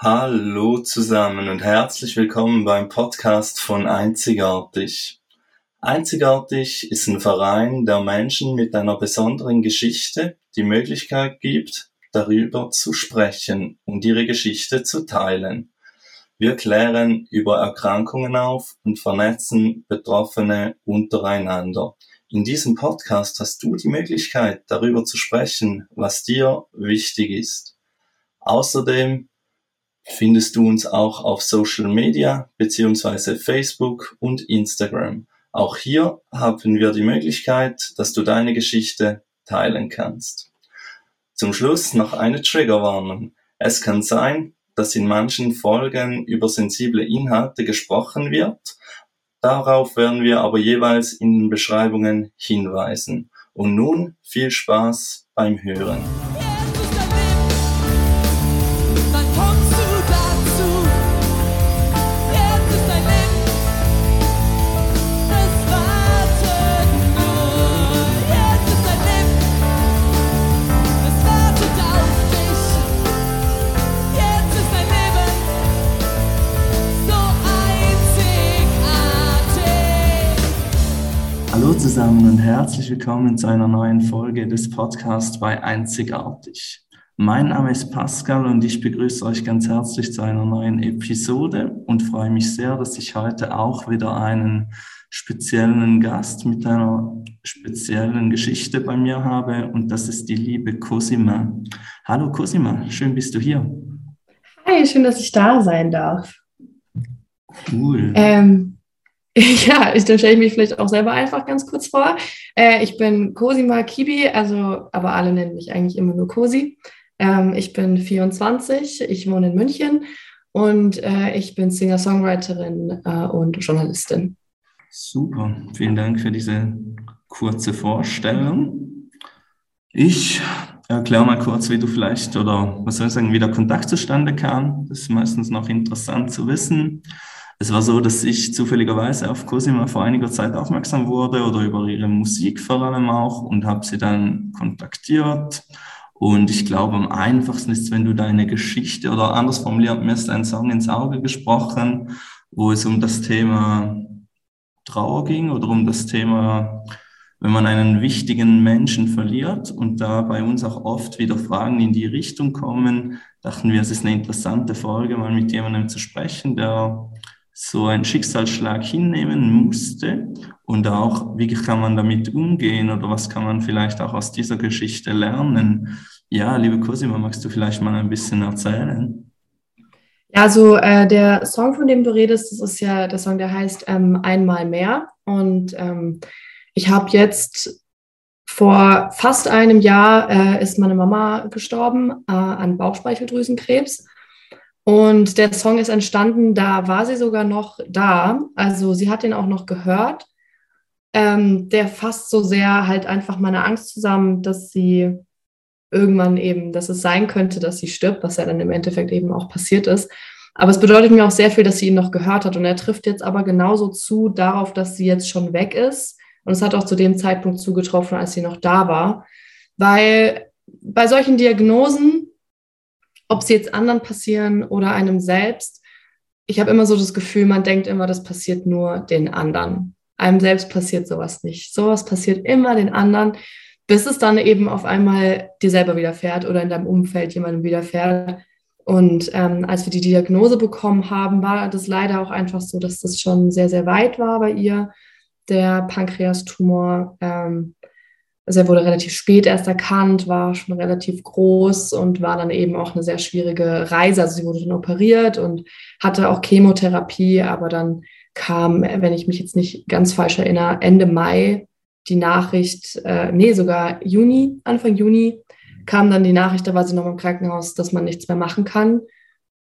Hallo zusammen und herzlich willkommen beim Podcast von Einzigartig. Einzigartig ist ein Verein, der Menschen mit einer besonderen Geschichte die Möglichkeit gibt, darüber zu sprechen und ihre Geschichte zu teilen. Wir klären über Erkrankungen auf und vernetzen Betroffene untereinander. In diesem Podcast hast du die Möglichkeit, darüber zu sprechen, was dir wichtig ist. Außerdem findest du uns auch auf Social Media beziehungsweise Facebook und Instagram. Auch hier haben wir die Möglichkeit, dass du deine Geschichte teilen kannst. Zum Schluss noch eine Triggerwarnung. Es kann sein, dass in manchen Folgen über sensible Inhalte gesprochen wird. Darauf werden wir aber jeweils in den Beschreibungen hinweisen. Und nun viel Spaß beim Hören. Herzlich willkommen zu einer neuen Folge des Podcasts bei Einzigartig. Mein Name ist Pascal und ich begrüße euch ganz herzlich zu einer neuen Episode und freue mich sehr, dass ich heute auch wieder einen speziellen Gast mit einer speziellen Geschichte bei mir habe und das ist die liebe Cosima. Hallo Cosima, schön bist du hier. Hi, schön, dass ich da sein darf. Cool. Ähm, Ja, ich, dann stelle ich mich vielleicht auch selber einfach ganz kurz vor. Äh, ich bin Cosima Kibi, also, aber alle nennen mich eigentlich immer nur Cosi. Ähm, ich bin 24, ich wohne in München und äh, ich bin Singer-Songwriterin äh, und Journalistin. Super, vielen Dank für diese kurze Vorstellung. Ich erkläre mal kurz, wie du vielleicht oder was soll ich sagen, wie der Kontakt zustande kam. Das ist meistens noch interessant zu wissen. Es war so, dass ich zufälligerweise auf Cosima vor einiger Zeit aufmerksam wurde oder über ihre Musik vor allem auch und habe sie dann kontaktiert. Und ich glaube, am einfachsten ist, wenn du deine Geschichte oder anders formuliert, mir ist ein Song ins Auge gesprochen, wo es um das Thema Trauer ging oder um das Thema, wenn man einen wichtigen Menschen verliert und da bei uns auch oft wieder Fragen in die Richtung kommen, dachten wir, es ist eine interessante Folge, mal mit jemandem zu sprechen, der so einen Schicksalsschlag hinnehmen musste und auch, wie kann man damit umgehen oder was kann man vielleicht auch aus dieser Geschichte lernen. Ja, liebe Cosima, magst du vielleicht mal ein bisschen erzählen? Ja, also äh, der Song, von dem du redest, das ist ja der Song, der heißt ähm, Einmal mehr. Und ähm, ich habe jetzt vor fast einem Jahr äh, ist meine Mama gestorben äh, an Bauchspeicheldrüsenkrebs. Und der Song ist entstanden, da war sie sogar noch da. Also sie hat den auch noch gehört. Ähm, der fasst so sehr halt einfach meine Angst zusammen, dass sie irgendwann eben, dass es sein könnte, dass sie stirbt, was ja dann im Endeffekt eben auch passiert ist. Aber es bedeutet mir auch sehr viel, dass sie ihn noch gehört hat. Und er trifft jetzt aber genauso zu darauf, dass sie jetzt schon weg ist. Und es hat auch zu dem Zeitpunkt zugetroffen, als sie noch da war. Weil bei solchen Diagnosen ob sie jetzt anderen passieren oder einem selbst. Ich habe immer so das Gefühl, man denkt immer, das passiert nur den anderen. Einem selbst passiert sowas nicht. Sowas passiert immer den anderen, bis es dann eben auf einmal dir selber widerfährt oder in deinem Umfeld jemandem widerfährt. Und ähm, als wir die Diagnose bekommen haben, war das leider auch einfach so, dass das schon sehr, sehr weit war bei ihr, der Pankreastumor. Ähm, also er wurde relativ spät erst erkannt, war schon relativ groß und war dann eben auch eine sehr schwierige Reise. Also sie wurde dann operiert und hatte auch Chemotherapie, aber dann kam, wenn ich mich jetzt nicht ganz falsch erinnere, Ende Mai die Nachricht, äh, nee, sogar Juni, Anfang Juni, kam dann die Nachricht, da war sie noch im Krankenhaus, dass man nichts mehr machen kann.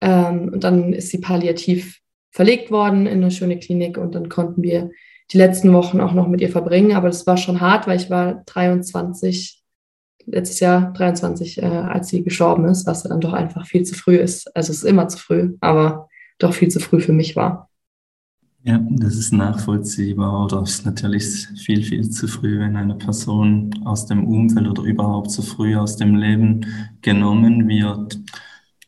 Ähm, und dann ist sie palliativ verlegt worden in eine schöne Klinik und dann konnten wir die letzten Wochen auch noch mit ihr verbringen. Aber das war schon hart, weil ich war 23, letztes Jahr 23, äh, als sie gestorben ist, was dann doch einfach viel zu früh ist. Also es ist immer zu früh, aber doch viel zu früh für mich war. Ja, das ist nachvollziehbar oder ist natürlich viel, viel zu früh, wenn eine Person aus dem Umfeld oder überhaupt zu früh aus dem Leben genommen wird.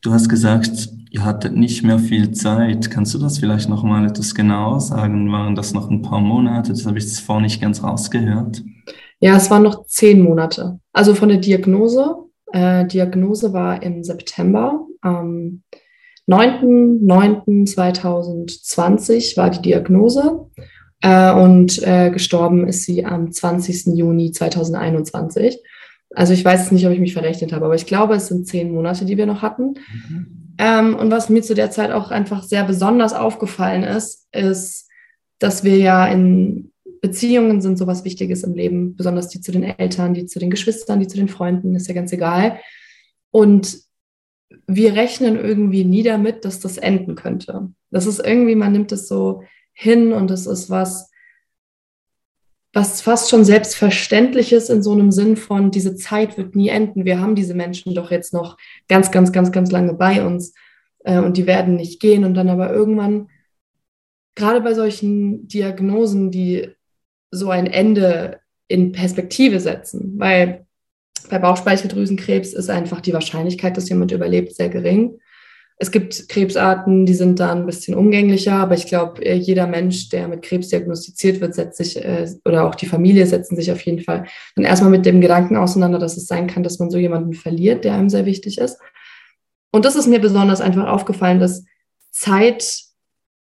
Du hast gesagt, ihr hattet nicht mehr viel Zeit. Kannst du das vielleicht noch mal etwas genauer sagen? Waren das noch ein paar Monate? Das habe ich zuvor nicht ganz rausgehört. Ja, es waren noch zehn Monate. Also von der Diagnose. Äh, Diagnose war im September. Am 9.9.2020 war die Diagnose. Äh, und äh, gestorben ist sie am 20. Juni 2021. Also ich weiß nicht, ob ich mich verrechnet habe, aber ich glaube, es sind zehn Monate, die wir noch hatten. Mhm. Ähm, und was mir zu der Zeit auch einfach sehr besonders aufgefallen ist, ist, dass wir ja in Beziehungen sind sowas Wichtiges im Leben, besonders die zu den Eltern, die zu den Geschwistern, die zu den Freunden, ist ja ganz egal. Und wir rechnen irgendwie nie damit, dass das enden könnte. Das ist irgendwie, man nimmt es so hin und es ist was, was fast schon selbstverständlich ist in so einem Sinn von, diese Zeit wird nie enden. Wir haben diese Menschen doch jetzt noch ganz, ganz, ganz, ganz lange bei uns äh, und die werden nicht gehen. Und dann aber irgendwann, gerade bei solchen Diagnosen, die so ein Ende in Perspektive setzen, weil bei Bauchspeicheldrüsenkrebs ist einfach die Wahrscheinlichkeit, dass jemand überlebt, sehr gering. Es gibt Krebsarten, die sind da ein bisschen umgänglicher, aber ich glaube, äh, jeder Mensch, der mit Krebs diagnostiziert wird, setzt sich, äh, oder auch die Familie setzen sich auf jeden Fall dann erstmal mit dem Gedanken auseinander, dass es sein kann, dass man so jemanden verliert, der einem sehr wichtig ist. Und das ist mir besonders einfach aufgefallen, dass Zeit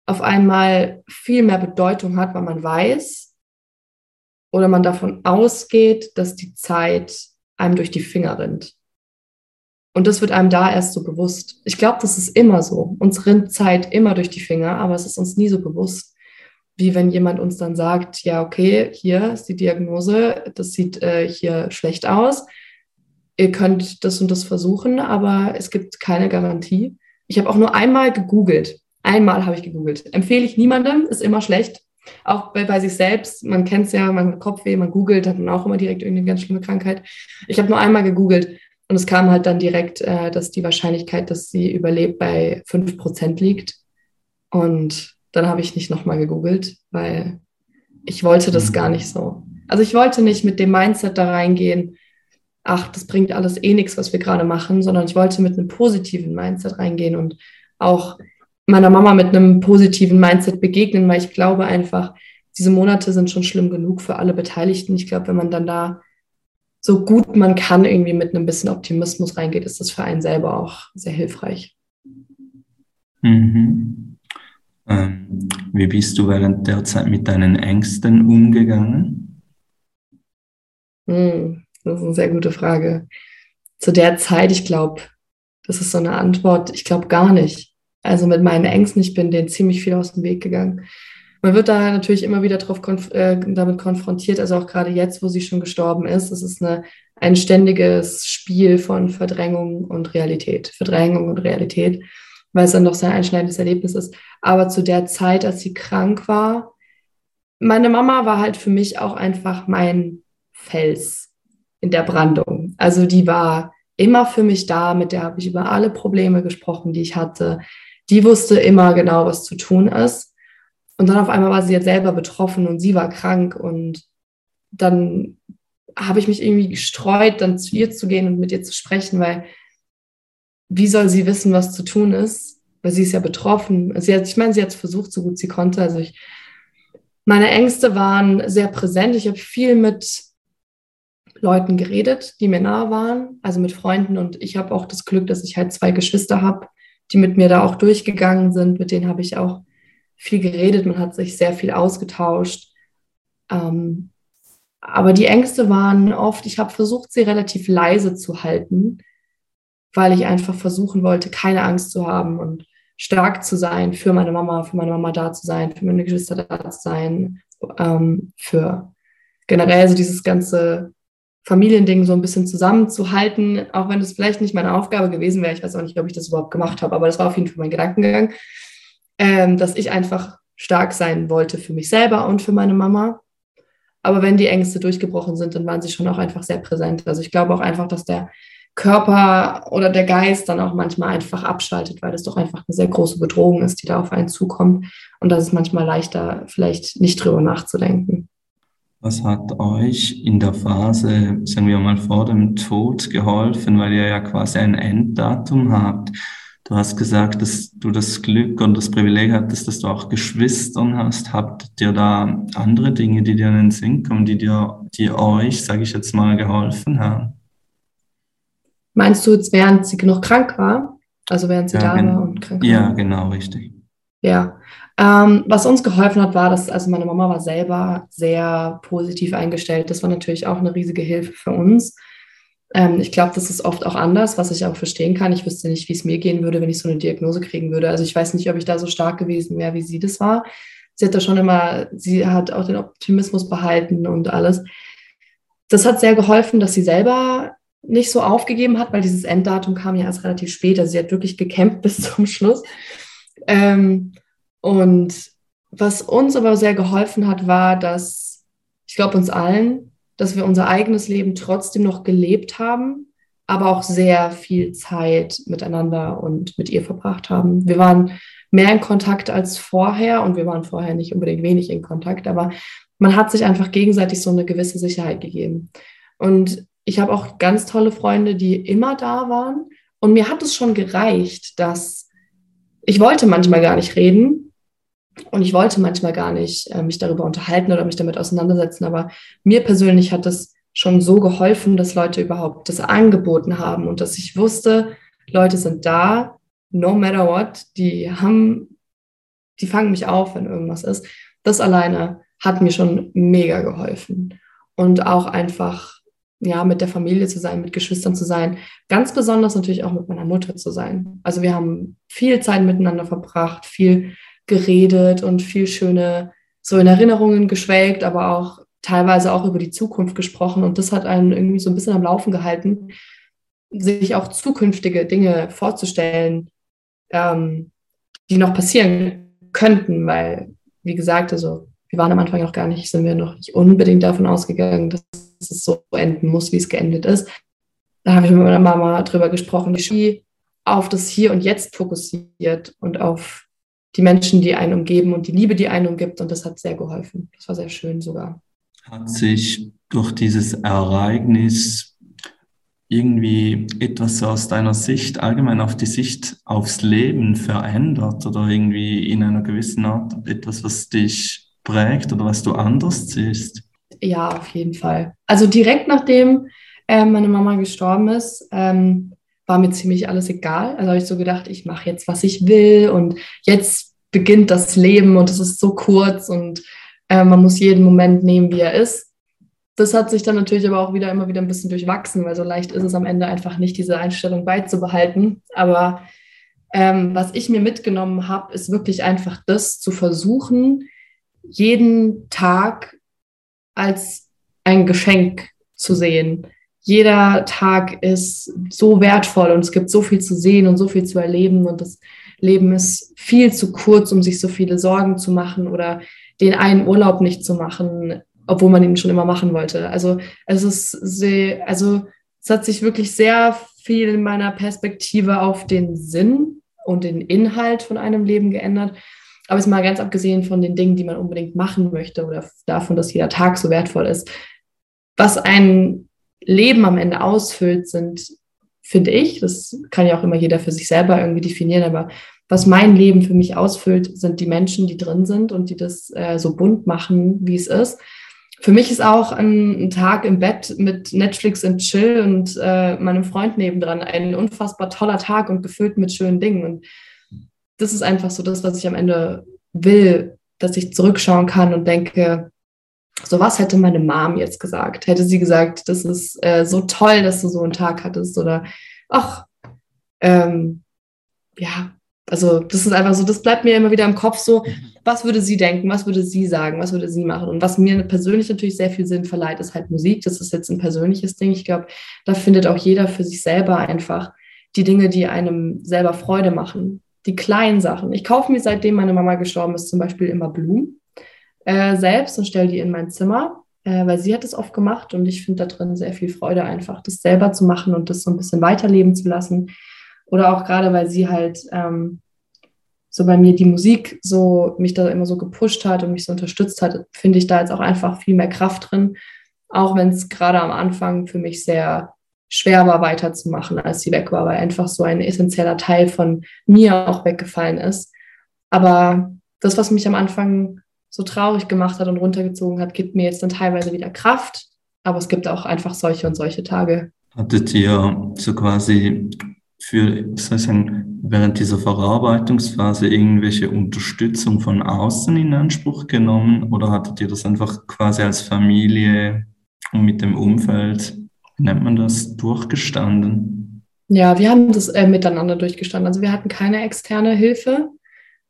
auf einmal viel mehr Bedeutung hat, weil man weiß oder man davon ausgeht, dass die Zeit einem durch die Finger rinnt. Und das wird einem da erst so bewusst. Ich glaube, das ist immer so. Uns rinnt Zeit immer durch die Finger, aber es ist uns nie so bewusst, wie wenn jemand uns dann sagt, ja, okay, hier ist die Diagnose, das sieht äh, hier schlecht aus. Ihr könnt das und das versuchen, aber es gibt keine Garantie. Ich habe auch nur einmal gegoogelt. Einmal habe ich gegoogelt. Empfehle ich niemandem, ist immer schlecht. Auch bei, bei sich selbst, man kennt es ja, man hat Kopfweh, man googelt, hat dann auch immer direkt irgendeine ganz schlimme Krankheit. Ich habe nur einmal gegoogelt und es kam halt dann direkt, äh, dass die Wahrscheinlichkeit, dass sie überlebt, bei 5% liegt. Und dann habe ich nicht nochmal gegoogelt, weil ich wollte das gar nicht so. Also ich wollte nicht mit dem Mindset da reingehen, ach, das bringt alles eh nichts, was wir gerade machen, sondern ich wollte mit einem positiven Mindset reingehen und auch meiner Mama mit einem positiven Mindset begegnen, weil ich glaube einfach, diese Monate sind schon schlimm genug für alle Beteiligten. Ich glaube, wenn man dann da so gut man kann irgendwie mit einem bisschen Optimismus reingeht, ist das für einen selber auch sehr hilfreich. Mhm. Ähm, wie bist du während der Zeit mit deinen Ängsten umgegangen? Mhm, das ist eine sehr gute Frage. Zu der Zeit, ich glaube, das ist so eine Antwort, ich glaube gar nicht. Also mit meinen Ängsten, ich bin denen ziemlich viel aus dem Weg gegangen man wird da natürlich immer wieder drauf konf äh, damit konfrontiert, also auch gerade jetzt, wo sie schon gestorben ist. Es ist eine, ein ständiges Spiel von Verdrängung und Realität. Verdrängung und Realität, weil es dann doch sehr einschneidendes Erlebnis ist. Aber zu der Zeit, als sie krank war, meine Mama war halt für mich auch einfach mein Fels in der Brandung. Also die war immer für mich da, mit der habe ich über alle Probleme gesprochen, die ich hatte. Die wusste immer genau, was zu tun ist. Und dann auf einmal war sie jetzt selber betroffen und sie war krank und dann habe ich mich irgendwie gestreut, dann zu ihr zu gehen und mit ihr zu sprechen, weil wie soll sie wissen, was zu tun ist? Weil sie ist ja betroffen. Sie hat, ich meine, sie hat es versucht, so gut sie konnte. Also ich, meine Ängste waren sehr präsent. Ich habe viel mit Leuten geredet, die mir nahe waren, also mit Freunden. Und ich habe auch das Glück, dass ich halt zwei Geschwister habe, die mit mir da auch durchgegangen sind. Mit denen habe ich auch viel geredet, man hat sich sehr viel ausgetauscht. Ähm, aber die Ängste waren oft, ich habe versucht, sie relativ leise zu halten, weil ich einfach versuchen wollte, keine Angst zu haben und stark zu sein, für meine Mama, für meine Mama da zu sein, für meine Geschwister da zu sein, ähm, für generell so dieses ganze Familiending so ein bisschen zusammenzuhalten, auch wenn es vielleicht nicht meine Aufgabe gewesen wäre. Ich weiß auch nicht, ob ich das überhaupt gemacht habe, aber das war auf jeden Fall mein Gedankengang ähm, dass ich einfach stark sein wollte für mich selber und für meine Mama. Aber wenn die Ängste durchgebrochen sind, dann waren sie schon auch einfach sehr präsent. Also ich glaube auch einfach, dass der Körper oder der Geist dann auch manchmal einfach abschaltet, weil das doch einfach eine sehr große Bedrohung ist, die da auf einen zukommt. Und das ist manchmal leichter, vielleicht nicht drüber nachzudenken. Was hat euch in der Phase, sagen wir mal, vor dem Tod geholfen, weil ihr ja quasi ein Enddatum habt? Du hast gesagt, dass du das Glück und das Privileg hattest, dass du auch Geschwistern hast. Habt ihr da andere Dinge, die dir in den Sinn kommen, die dir, die euch, sage ich jetzt mal, geholfen haben? Meinst du jetzt, während sie noch krank war? Also während sie ja, da war und krank war? Ja, genau, richtig. Ja. Ähm, was uns geholfen hat, war, dass also meine Mama war selber sehr positiv eingestellt. Das war natürlich auch eine riesige Hilfe für uns. Ähm, ich glaube, das ist oft auch anders, was ich auch verstehen kann. Ich wüsste nicht, wie es mir gehen würde, wenn ich so eine Diagnose kriegen würde. Also ich weiß nicht, ob ich da so stark gewesen wäre, wie sie das war. Sie hat da schon immer, sie hat auch den Optimismus behalten und alles. Das hat sehr geholfen, dass sie selber nicht so aufgegeben hat, weil dieses Enddatum kam ja erst relativ spät. Also sie hat wirklich gekämpft bis zum Schluss. Ähm, und was uns aber sehr geholfen hat, war, dass ich glaube uns allen, dass wir unser eigenes Leben trotzdem noch gelebt haben, aber auch sehr viel Zeit miteinander und mit ihr verbracht haben. Wir waren mehr in Kontakt als vorher und wir waren vorher nicht unbedingt wenig in Kontakt, aber man hat sich einfach gegenseitig so eine gewisse Sicherheit gegeben. Und ich habe auch ganz tolle Freunde, die immer da waren. Und mir hat es schon gereicht, dass ich wollte manchmal gar nicht reden, und ich wollte manchmal gar nicht äh, mich darüber unterhalten oder mich damit auseinandersetzen, aber mir persönlich hat das schon so geholfen, dass Leute überhaupt das angeboten haben und dass ich wusste, Leute sind da, no matter what, die haben, die fangen mich auf, wenn irgendwas ist. Das alleine hat mir schon mega geholfen. Und auch einfach, ja, mit der Familie zu sein, mit Geschwistern zu sein. Ganz besonders natürlich auch mit meiner Mutter zu sein. Also wir haben viel Zeit miteinander verbracht, viel geredet und viel schöne, so in Erinnerungen geschwelgt, aber auch teilweise auch über die Zukunft gesprochen. Und das hat einen irgendwie so ein bisschen am Laufen gehalten, sich auch zukünftige Dinge vorzustellen, ähm, die noch passieren könnten, weil, wie gesagt, also wir waren am Anfang noch gar nicht, sind wir noch nicht unbedingt davon ausgegangen, dass es so enden muss, wie es geendet ist. Da habe ich mit meiner Mama drüber gesprochen, die auf das Hier und Jetzt fokussiert und auf die Menschen, die einen umgeben und die Liebe, die einen umgibt. Und das hat sehr geholfen. Das war sehr schön sogar. Hat sich durch dieses Ereignis irgendwie etwas aus deiner Sicht, allgemein auf die Sicht aufs Leben verändert oder irgendwie in einer gewissen Art etwas, was dich prägt oder was du anders siehst? Ja, auf jeden Fall. Also direkt nachdem äh, meine Mama gestorben ist, ähm, war mir ziemlich alles egal. Also habe ich so gedacht, ich mache jetzt, was ich will und jetzt beginnt das Leben und es ist so kurz und äh, man muss jeden Moment nehmen, wie er ist. Das hat sich dann natürlich aber auch wieder immer wieder ein bisschen durchwachsen, weil so leicht ist es am Ende einfach nicht, diese Einstellung beizubehalten. Aber ähm, was ich mir mitgenommen habe, ist wirklich einfach das zu versuchen, jeden Tag als ein Geschenk zu sehen jeder Tag ist so wertvoll und es gibt so viel zu sehen und so viel zu erleben und das Leben ist viel zu kurz, um sich so viele Sorgen zu machen oder den einen Urlaub nicht zu machen, obwohl man ihn schon immer machen wollte. Also es ist sehr, also es hat sich wirklich sehr viel in meiner Perspektive auf den Sinn und den Inhalt von einem Leben geändert. Aber es ist mal ganz abgesehen von den Dingen, die man unbedingt machen möchte oder davon, dass jeder Tag so wertvoll ist. Was einen Leben am Ende ausfüllt, sind, finde ich, das kann ja auch immer jeder für sich selber irgendwie definieren, aber was mein Leben für mich ausfüllt, sind die Menschen, die drin sind und die das äh, so bunt machen, wie es ist. Für mich ist auch ein, ein Tag im Bett mit Netflix und Chill und äh, meinem Freund nebendran ein unfassbar toller Tag und gefüllt mit schönen Dingen. Und das ist einfach so das, was ich am Ende will, dass ich zurückschauen kann und denke, so was hätte meine Mom jetzt gesagt? Hätte sie gesagt, das ist äh, so toll, dass du so einen Tag hattest oder ach, ähm, ja, also das ist einfach so, das bleibt mir immer wieder im Kopf so, was würde sie denken, was würde sie sagen, was würde sie machen? Und was mir persönlich natürlich sehr viel Sinn verleiht, ist halt Musik. Das ist jetzt ein persönliches Ding. Ich glaube, da findet auch jeder für sich selber einfach die Dinge, die einem selber Freude machen. Die kleinen Sachen. Ich kaufe mir seitdem meine Mama gestorben ist zum Beispiel immer Blumen äh, selbst und stelle die in mein Zimmer, äh, weil sie hat es oft gemacht und ich finde da drin sehr viel Freude einfach, das selber zu machen und das so ein bisschen weiterleben zu lassen. Oder auch gerade, weil sie halt ähm, so bei mir die Musik so mich da immer so gepusht hat und mich so unterstützt hat, finde ich da jetzt auch einfach viel mehr Kraft drin. Auch wenn es gerade am Anfang für mich sehr schwer war, weiterzumachen, als sie weg war, weil einfach so ein essentieller Teil von mir auch weggefallen ist. Aber das, was mich am Anfang so traurig gemacht hat und runtergezogen hat, gibt mir jetzt dann teilweise wieder Kraft. Aber es gibt auch einfach solche und solche Tage. Hattet ihr so quasi für, soll ich sagen, während dieser Verarbeitungsphase irgendwelche Unterstützung von außen in Anspruch genommen oder hattet ihr das einfach quasi als Familie und mit dem Umfeld, wie nennt man das, durchgestanden? Ja, wir haben das äh, miteinander durchgestanden. Also wir hatten keine externe Hilfe.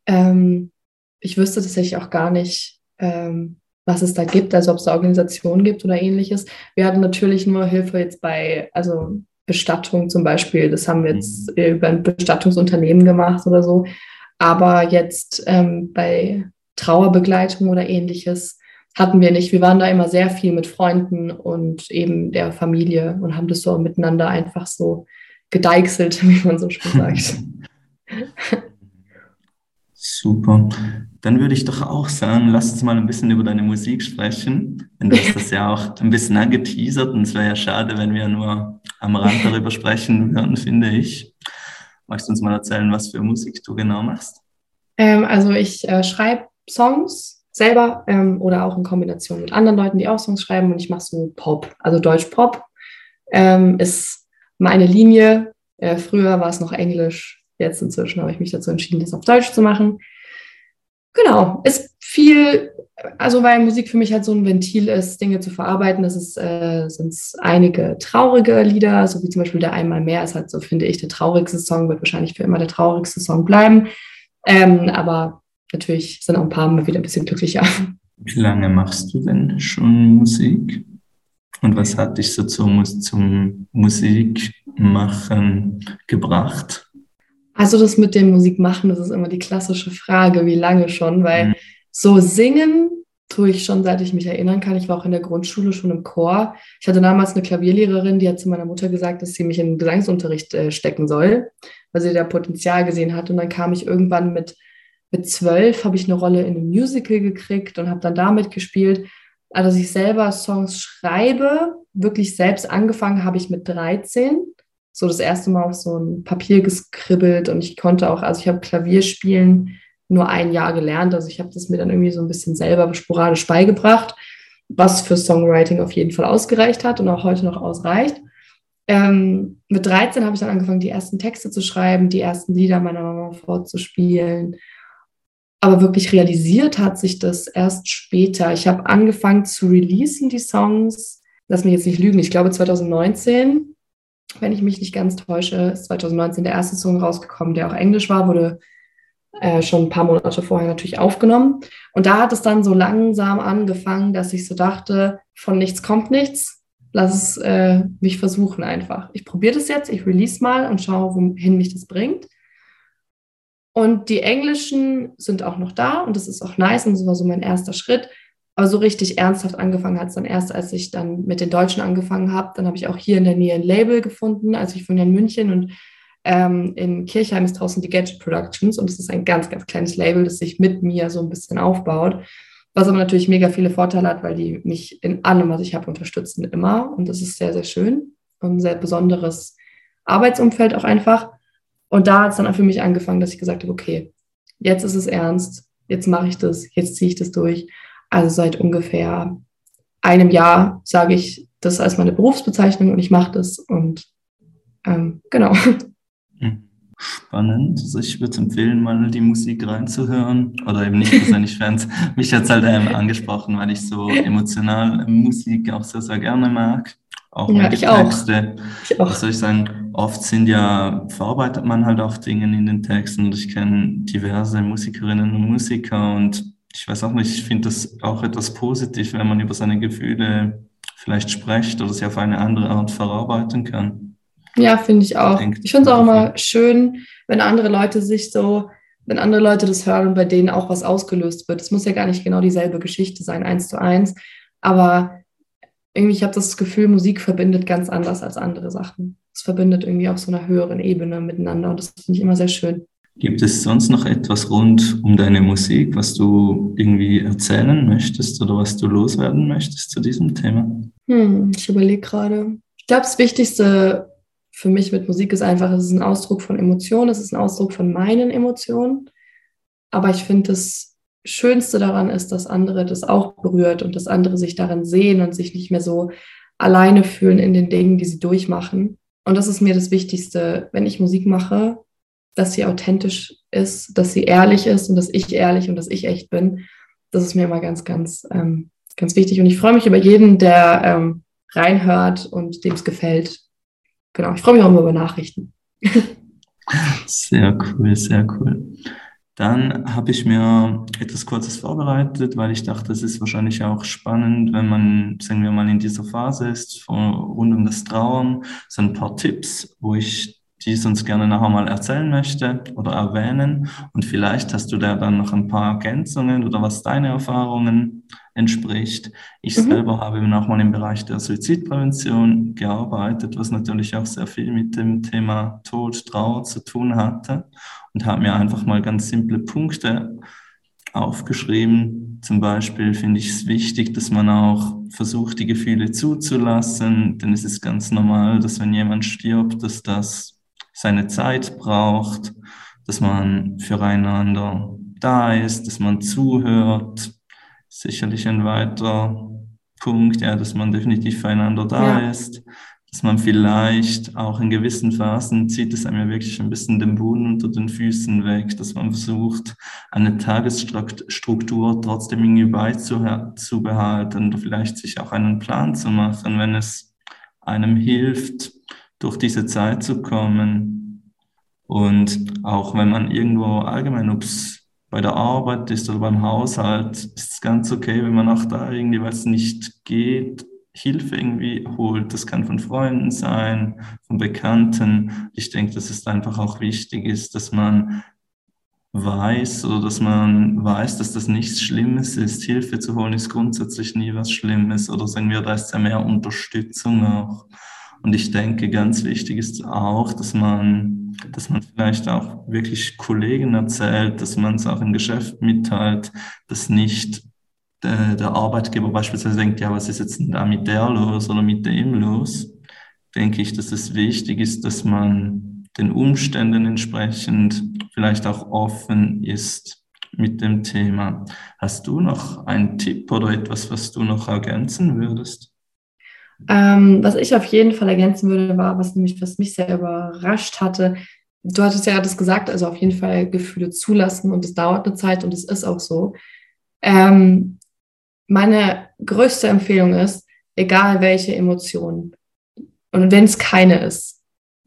Ähm, ich wüsste tatsächlich auch gar nicht, ähm, was es da gibt, also ob es da Organisationen gibt oder ähnliches. Wir hatten natürlich nur Hilfe jetzt bei, also Bestattung zum Beispiel, das haben wir jetzt mhm. über ein Bestattungsunternehmen gemacht oder so. Aber jetzt ähm, bei Trauerbegleitung oder ähnliches hatten wir nicht. Wir waren da immer sehr viel mit Freunden und eben der Familie und haben das so miteinander einfach so gedeichselt, wie man so schön sagt. Super. Dann würde ich doch auch sagen, lass uns mal ein bisschen über deine Musik sprechen. Denn du hast das ja auch ein bisschen angeteasert und es wäre ja schade, wenn wir nur am Rand darüber sprechen würden, finde ich. Magst du uns mal erzählen, was für Musik du genau machst? Ähm, also ich äh, schreibe Songs selber ähm, oder auch in Kombination mit anderen Leuten, die auch Songs schreiben und ich mache so Pop, also Deutsch Pop ähm, ist meine Linie. Äh, früher war es noch Englisch, Jetzt inzwischen habe ich mich dazu entschieden, das auf Deutsch zu machen. Genau, ist viel, also weil Musik für mich halt so ein Ventil ist, Dinge zu verarbeiten. Das äh, sind einige traurige Lieder, so wie zum Beispiel der Einmal mehr ist halt so, finde ich, der traurigste Song, wird wahrscheinlich für immer der traurigste Song bleiben. Ähm, aber natürlich sind auch ein paar mal wieder ein bisschen glücklicher. Wie lange machst du denn schon Musik? Und was hat dich so zum, zum Musikmachen gebracht? Also das mit dem Musikmachen, das ist immer die klassische Frage, wie lange schon, weil mhm. so singen tue ich schon, seit ich mich erinnern kann. Ich war auch in der Grundschule schon im Chor. Ich hatte damals eine Klavierlehrerin, die hat zu meiner Mutter gesagt, dass sie mich in den Gesangsunterricht äh, stecken soll, weil sie da Potenzial gesehen hat. Und dann kam ich irgendwann mit, mit zwölf, habe ich eine Rolle in einem Musical gekriegt und habe dann damit gespielt. Also, dass ich selber Songs schreibe, wirklich selbst angefangen habe ich mit 13 so das erste Mal auf so ein Papier geskribbelt und ich konnte auch, also ich habe Klavierspielen nur ein Jahr gelernt, also ich habe das mir dann irgendwie so ein bisschen selber sporadisch beigebracht, was für Songwriting auf jeden Fall ausgereicht hat und auch heute noch ausreicht. Ähm, mit 13 habe ich dann angefangen, die ersten Texte zu schreiben, die ersten Lieder meiner Mama vorzuspielen. Aber wirklich realisiert hat sich das erst später. Ich habe angefangen zu releasen, die Songs. Lass mich jetzt nicht lügen, ich glaube 2019 wenn ich mich nicht ganz täusche, ist 2019 der erste Song rausgekommen, der auch Englisch war, wurde äh, schon ein paar Monate vorher natürlich aufgenommen. Und da hat es dann so langsam angefangen, dass ich so dachte, von nichts kommt nichts. Lass es äh, mich versuchen einfach. Ich probiere das jetzt, ich release mal und schaue, wohin mich das bringt. Und die englischen sind auch noch da und das ist auch nice und das war so mein erster Schritt. Aber so richtig ernsthaft angefangen hat es dann erst, als ich dann mit den Deutschen angefangen habe. Dann habe ich auch hier in der Nähe ein Label gefunden. Also ich wohne in München und ähm, in Kirchheim ist draußen die Gadget Productions und es ist ein ganz, ganz kleines Label, das sich mit mir so ein bisschen aufbaut. Was aber natürlich mega viele Vorteile hat, weil die mich in allem, was ich habe, unterstützen immer. Und das ist sehr, sehr schön und ein sehr besonderes Arbeitsumfeld auch einfach. Und da hat es dann für mich angefangen, dass ich gesagt habe, okay, jetzt ist es ernst, jetzt mache ich das, jetzt ziehe ich das durch. Also seit ungefähr einem Jahr sage ich das als meine Berufsbezeichnung und ich mache das und ähm, genau. Hm. Spannend. Also ich würde empfehlen, mal die Musik reinzuhören. Oder eben nicht persönlich Fans. Mich hat es halt ähm, angesprochen, weil ich so emotional Musik auch sehr, sehr gerne mag. Auch ja, ich Texte. Auch. Ich auch. Was soll ich sagen? Oft sind ja, verarbeitet man halt auch Dinge in den Texten. Und ich kenne diverse Musikerinnen und Musiker und ich weiß auch nicht, ich finde das auch etwas positiv, wenn man über seine Gefühle vielleicht spricht oder sie auf eine andere Art verarbeiten kann. Ja, finde ich auch. Ich, ich finde es auch immer schön, wenn andere Leute sich so, wenn andere Leute das hören und bei denen auch was ausgelöst wird. Es muss ja gar nicht genau dieselbe Geschichte sein, eins zu eins. Aber irgendwie, ich habe das Gefühl, Musik verbindet ganz anders als andere Sachen. Es verbindet irgendwie auf so einer höheren Ebene miteinander und das finde ich immer sehr schön. Gibt es sonst noch etwas rund um deine Musik, was du irgendwie erzählen möchtest oder was du loswerden möchtest zu diesem Thema? Hm, ich überlege gerade. Ich glaube, das Wichtigste für mich mit Musik ist einfach, es ist ein Ausdruck von Emotionen, es ist ein Ausdruck von meinen Emotionen. Aber ich finde, das Schönste daran ist, dass andere das auch berührt und dass andere sich darin sehen und sich nicht mehr so alleine fühlen in den Dingen, die sie durchmachen. Und das ist mir das Wichtigste, wenn ich Musik mache, dass sie authentisch ist, dass sie ehrlich ist und dass ich ehrlich und dass ich echt bin. Das ist mir immer ganz, ganz, ähm, ganz wichtig. Und ich freue mich über jeden, der ähm, reinhört und dem es gefällt. Genau, ich freue mich auch immer über Nachrichten. sehr cool, sehr cool. Dann habe ich mir etwas Kurzes vorbereitet, weil ich dachte, es ist wahrscheinlich auch spannend, wenn man, sagen wir mal, in dieser Phase ist, rund um das Trauern, so ein paar Tipps, wo ich dies uns gerne nachher mal erzählen möchte oder erwähnen. Und vielleicht hast du da dann noch ein paar Ergänzungen oder was deine Erfahrungen entspricht. Ich mhm. selber habe nochmal im Bereich der Suizidprävention gearbeitet, was natürlich auch sehr viel mit dem Thema Tod, Trauer zu tun hatte und habe mir einfach mal ganz simple Punkte aufgeschrieben. Zum Beispiel finde ich es wichtig, dass man auch versucht, die Gefühle zuzulassen, denn es ist ganz normal, dass wenn jemand stirbt, dass das seine Zeit braucht, dass man füreinander da ist, dass man zuhört. Sicherlich ein weiterer Punkt, ja, dass man definitiv füreinander da ja. ist, dass man vielleicht auch in gewissen Phasen zieht es einem ja wirklich ein bisschen den Boden unter den Füßen weg, dass man versucht, eine Tagesstruktur trotzdem irgendwie beizubehalten oder vielleicht sich auch einen Plan zu machen, wenn es einem hilft, durch diese Zeit zu kommen. Und auch wenn man irgendwo allgemein, ob es bei der Arbeit ist oder beim Haushalt, ist es ganz okay, wenn man auch da irgendwie was nicht geht, Hilfe irgendwie holt. Das kann von Freunden sein, von Bekannten. Ich denke, dass es einfach auch wichtig ist, dass man weiß oder dass man weiß, dass das nichts Schlimmes ist. Hilfe zu holen ist grundsätzlich nie was Schlimmes oder sagen wir, da ist ja mehr Unterstützung auch. Und ich denke, ganz wichtig ist auch, dass man, dass man vielleicht auch wirklich Kollegen erzählt, dass man es auch im Geschäft mitteilt, dass nicht der, der Arbeitgeber beispielsweise denkt, ja, was ist jetzt denn da mit der los oder mit dem los? Denke ich, dass es wichtig ist, dass man den Umständen entsprechend vielleicht auch offen ist mit dem Thema. Hast du noch einen Tipp oder etwas, was du noch ergänzen würdest? Ähm, was ich auf jeden Fall ergänzen würde, war, was nämlich, was mich sehr überrascht hatte. Du hattest ja das gesagt, also auf jeden Fall Gefühle zulassen und es dauert eine Zeit und es ist auch so. Ähm, meine größte Empfehlung ist, egal welche Emotion und wenn es keine ist,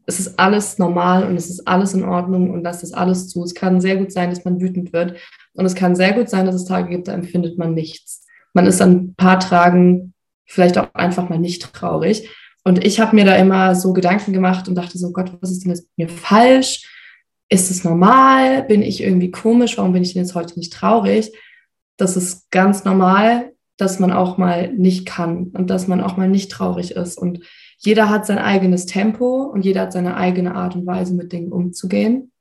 es ist alles normal und es ist alles in Ordnung und lasst das alles zu. Es kann sehr gut sein, dass man wütend wird und es kann sehr gut sein, dass es Tage gibt, da empfindet man nichts. Man ist an ein paar Tagen vielleicht auch einfach mal nicht traurig. Und ich habe mir da immer so Gedanken gemacht und dachte so, Gott, was ist denn jetzt mit mir falsch? Ist es normal? Bin ich irgendwie komisch? Warum bin ich denn jetzt heute nicht traurig? Das ist ganz normal, dass man auch mal nicht kann und dass man auch mal nicht traurig ist. Und jeder hat sein eigenes Tempo und jeder hat seine eigene Art und Weise, mit Dingen umzugehen.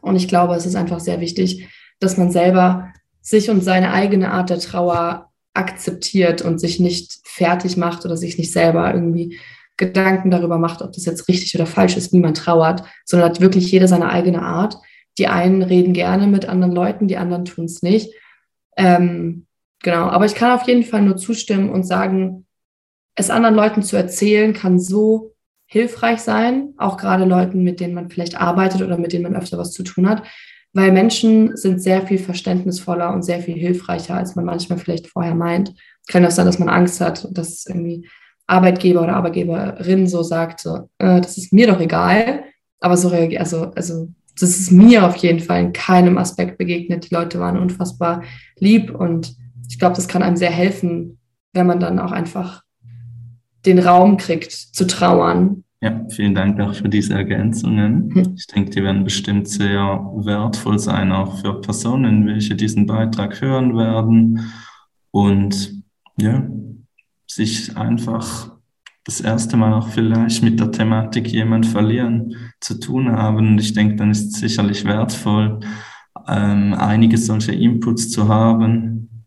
Und ich glaube, es ist einfach sehr wichtig, dass man selber sich und seine eigene Art der Trauer akzeptiert und sich nicht fertig macht oder sich nicht selber irgendwie Gedanken darüber macht, ob das jetzt richtig oder falsch ist, wie man trauert, sondern hat wirklich jeder seine eigene Art. Die einen reden gerne mit anderen Leuten, die anderen tun es nicht. Ähm, genau, aber ich kann auf jeden Fall nur zustimmen und sagen, es anderen Leuten zu erzählen, kann so hilfreich sein, auch gerade Leuten, mit denen man vielleicht arbeitet oder mit denen man öfter was zu tun hat, weil Menschen sind sehr viel verständnisvoller und sehr viel hilfreicher, als man manchmal vielleicht vorher meint. Kann auch sein, dass man Angst hat dass irgendwie Arbeitgeber oder Arbeitgeberin so sagt, so, äh, das ist mir doch egal, aber so reagiert, also, also das ist mir auf jeden Fall in keinem Aspekt begegnet. Die Leute waren unfassbar lieb und ich glaube, das kann einem sehr helfen, wenn man dann auch einfach den Raum kriegt zu trauern ja, vielen Dank auch für diese Ergänzungen. Hm. Ich denke, die werden bestimmt sehr wertvoll sein, auch für Personen, welche diesen Beitrag hören werden und ja, sich einfach das erste Mal auch vielleicht mit der Thematik jemand verlieren zu tun haben. Und ich denke, dann ist es sicherlich wertvoll, ähm, einige solche Inputs zu haben.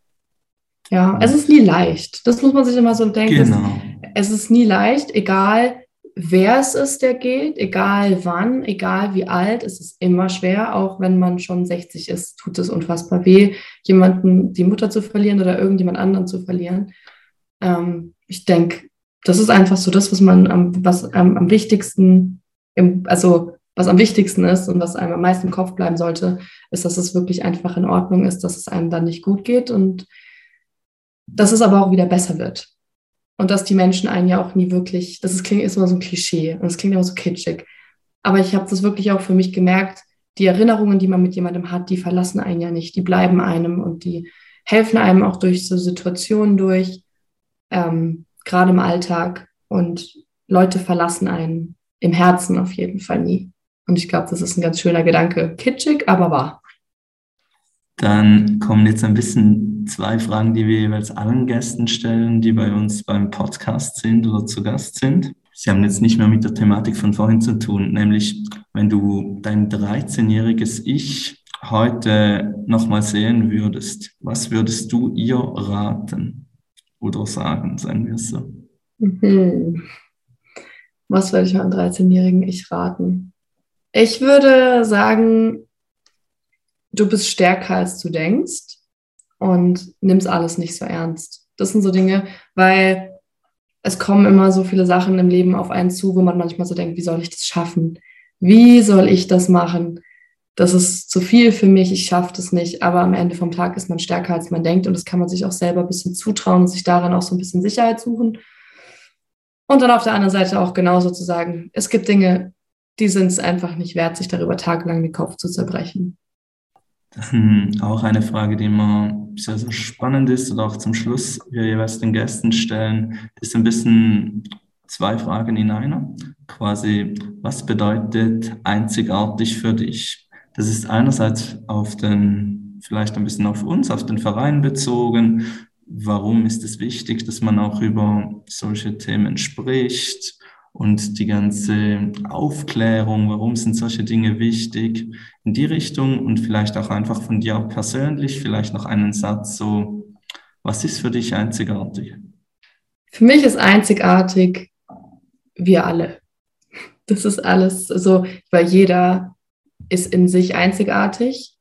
Ja, es ist nie leicht. Das muss man sich immer so denken. Genau es ist nie leicht, egal wer es ist, der geht, egal wann, egal wie alt, es ist immer schwer, auch wenn man schon 60 ist, tut es unfassbar weh, jemanden, die Mutter zu verlieren oder irgendjemand anderen zu verlieren. Ähm, ich denke, das ist einfach so das, was man am, was am, am wichtigsten, im, also was am wichtigsten ist und was einem am meisten im Kopf bleiben sollte, ist, dass es wirklich einfach in Ordnung ist, dass es einem dann nicht gut geht und dass es aber auch wieder besser wird. Und dass die Menschen einen ja auch nie wirklich, das ist, klingt ist immer so ein Klischee und es klingt immer so kitschig. Aber ich habe das wirklich auch für mich gemerkt, die Erinnerungen, die man mit jemandem hat, die verlassen einen ja nicht, die bleiben einem und die helfen einem auch durch so Situationen durch, ähm, gerade im Alltag. Und Leute verlassen einen im Herzen auf jeden Fall nie. Und ich glaube, das ist ein ganz schöner Gedanke. Kitschig, aber wahr. Dann kommen jetzt ein bisschen zwei Fragen, die wir jeweils allen Gästen stellen, die bei uns beim Podcast sind oder zu Gast sind. Sie haben jetzt nicht mehr mit der Thematik von vorhin zu tun, nämlich wenn du dein 13-jähriges Ich heute nochmal sehen würdest, was würdest du ihr raten oder sagen, sagen wir es so? Mhm. Was würde ich meinem 13-jährigen Ich raten? Ich würde sagen, du bist stärker als du denkst und nimmst alles nicht so ernst. Das sind so Dinge, weil es kommen immer so viele Sachen im Leben auf einen zu, wo man manchmal so denkt, wie soll ich das schaffen? Wie soll ich das machen? Das ist zu viel für mich, ich schaffe das nicht. Aber am Ende vom Tag ist man stärker, als man denkt. Und das kann man sich auch selber ein bisschen zutrauen und sich daran auch so ein bisschen Sicherheit suchen. Und dann auf der anderen Seite auch genauso zu sagen, es gibt Dinge, die sind es einfach nicht wert, sich darüber tagelang den Kopf zu zerbrechen. Hm, auch eine Frage, die immer sehr, sehr spannend ist oder auch zum Schluss wir jeweils den Gästen stellen, ist ein bisschen zwei Fragen in einer. Quasi, was bedeutet einzigartig für dich? Das ist einerseits auf den, vielleicht ein bisschen auf uns, auf den Verein bezogen. Warum ist es wichtig, dass man auch über solche Themen spricht? Und die ganze Aufklärung, warum sind solche Dinge wichtig, in die Richtung und vielleicht auch einfach von dir persönlich, vielleicht noch einen Satz so, was ist für dich einzigartig? Für mich ist einzigartig wir alle. Das ist alles so, weil jeder ist in sich einzigartig.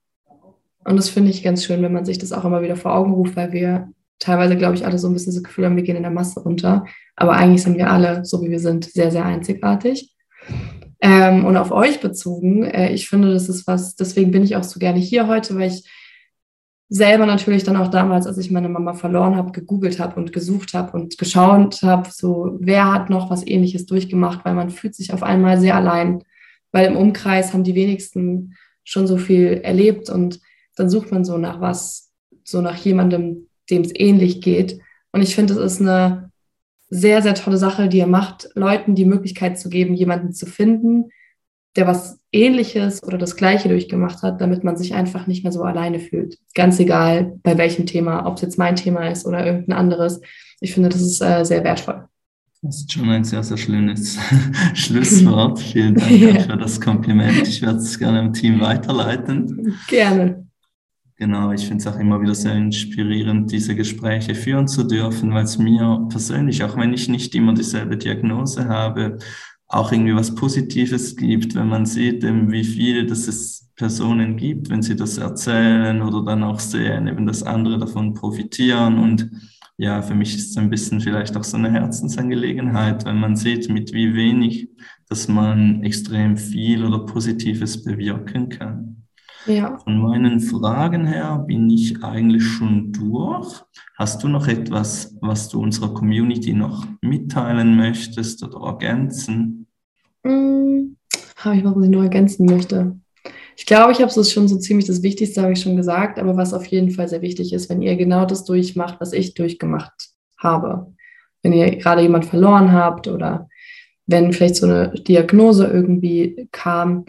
Und das finde ich ganz schön, wenn man sich das auch immer wieder vor Augen ruft, weil wir teilweise, glaube ich, alle so ein bisschen das Gefühl haben, wir gehen in der Masse runter. Aber eigentlich sind wir alle, so wie wir sind, sehr, sehr einzigartig. Ähm, und auf euch bezogen, äh, ich finde, das ist was, deswegen bin ich auch so gerne hier heute, weil ich selber natürlich dann auch damals, als ich meine Mama verloren habe, gegoogelt habe und gesucht habe und geschaut habe, so wer hat noch was ähnliches durchgemacht, weil man fühlt sich auf einmal sehr allein, weil im Umkreis haben die wenigsten schon so viel erlebt und dann sucht man so nach was, so nach jemandem, dem es ähnlich geht. Und ich finde, es ist eine sehr, sehr tolle Sache, die ihr macht, Leuten die Möglichkeit zu geben, jemanden zu finden, der was Ähnliches oder das Gleiche durchgemacht hat, damit man sich einfach nicht mehr so alleine fühlt. Ganz egal, bei welchem Thema, ob es jetzt mein Thema ist oder irgendein anderes. Ich finde, das ist äh, sehr wertvoll. Das ist schon ein sehr, sehr schönes Schlusswort. Vielen Dank ja. für das Kompliment. Ich werde es gerne im Team weiterleiten. Gerne. Genau, ich finde es auch immer wieder sehr inspirierend, diese Gespräche führen zu dürfen, weil es mir persönlich, auch wenn ich nicht immer dieselbe Diagnose habe, auch irgendwie was Positives gibt, wenn man sieht, wie viele dass es Personen gibt, wenn sie das erzählen oder dann auch sehen, eben dass andere davon profitieren. Und ja, für mich ist es ein bisschen vielleicht auch so eine Herzensangelegenheit, wenn man sieht, mit wie wenig, dass man extrem viel oder Positives bewirken kann. Ja. Von meinen Fragen her bin ich eigentlich schon durch. Hast du noch etwas, was du unserer Community noch mitteilen möchtest oder ergänzen? Hm, habe ich was, was ich noch ergänzen möchte? Ich glaube, ich habe es schon so ziemlich das Wichtigste, habe ich schon gesagt, aber was auf jeden Fall sehr wichtig ist, wenn ihr genau das durchmacht, was ich durchgemacht habe. Wenn ihr gerade jemand verloren habt oder wenn vielleicht so eine Diagnose irgendwie kam,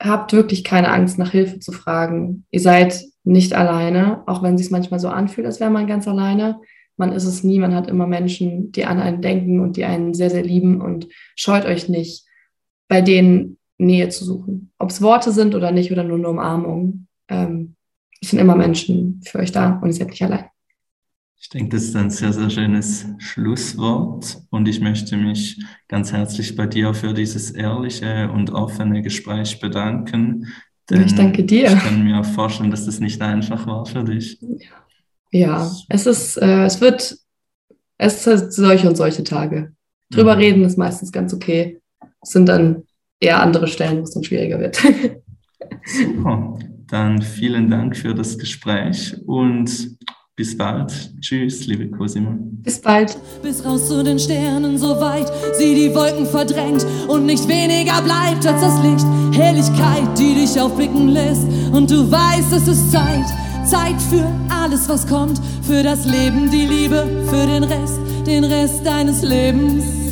habt wirklich keine Angst, nach Hilfe zu fragen. Ihr seid nicht alleine, auch wenn es sich manchmal so anfühlt, als wäre man ganz alleine. Man ist es nie, man hat immer Menschen, die an einen denken und die einen sehr, sehr lieben und scheut euch nicht, bei denen Nähe zu suchen. Ob es Worte sind oder nicht oder nur eine Umarmung. Ähm, es sind immer Menschen für euch da und ihr seid nicht allein. Ich denke, das ist ein sehr, sehr schönes Schlusswort und ich möchte mich ganz herzlich bei dir für dieses ehrliche und offene Gespräch bedanken. ich danke dir. Ich kann mir vorstellen, dass das nicht einfach war für dich. Ja, es ist, äh, es wird, es ist solche und solche Tage. Drüber mhm. reden ist meistens ganz okay. Es sind dann eher andere Stellen, wo es dann schwieriger wird. Super. Dann vielen Dank für das Gespräch und bis bald. Tschüss, liebe Cosima. Bis bald. Bis raus zu den Sternen, so weit sie die Wolken verdrängt und nicht weniger bleibt als das Licht. Herrlichkeit, die dich aufblicken lässt und du weißt, es ist Zeit. Zeit für alles, was kommt, für das Leben, die Liebe, für den Rest, den Rest deines Lebens.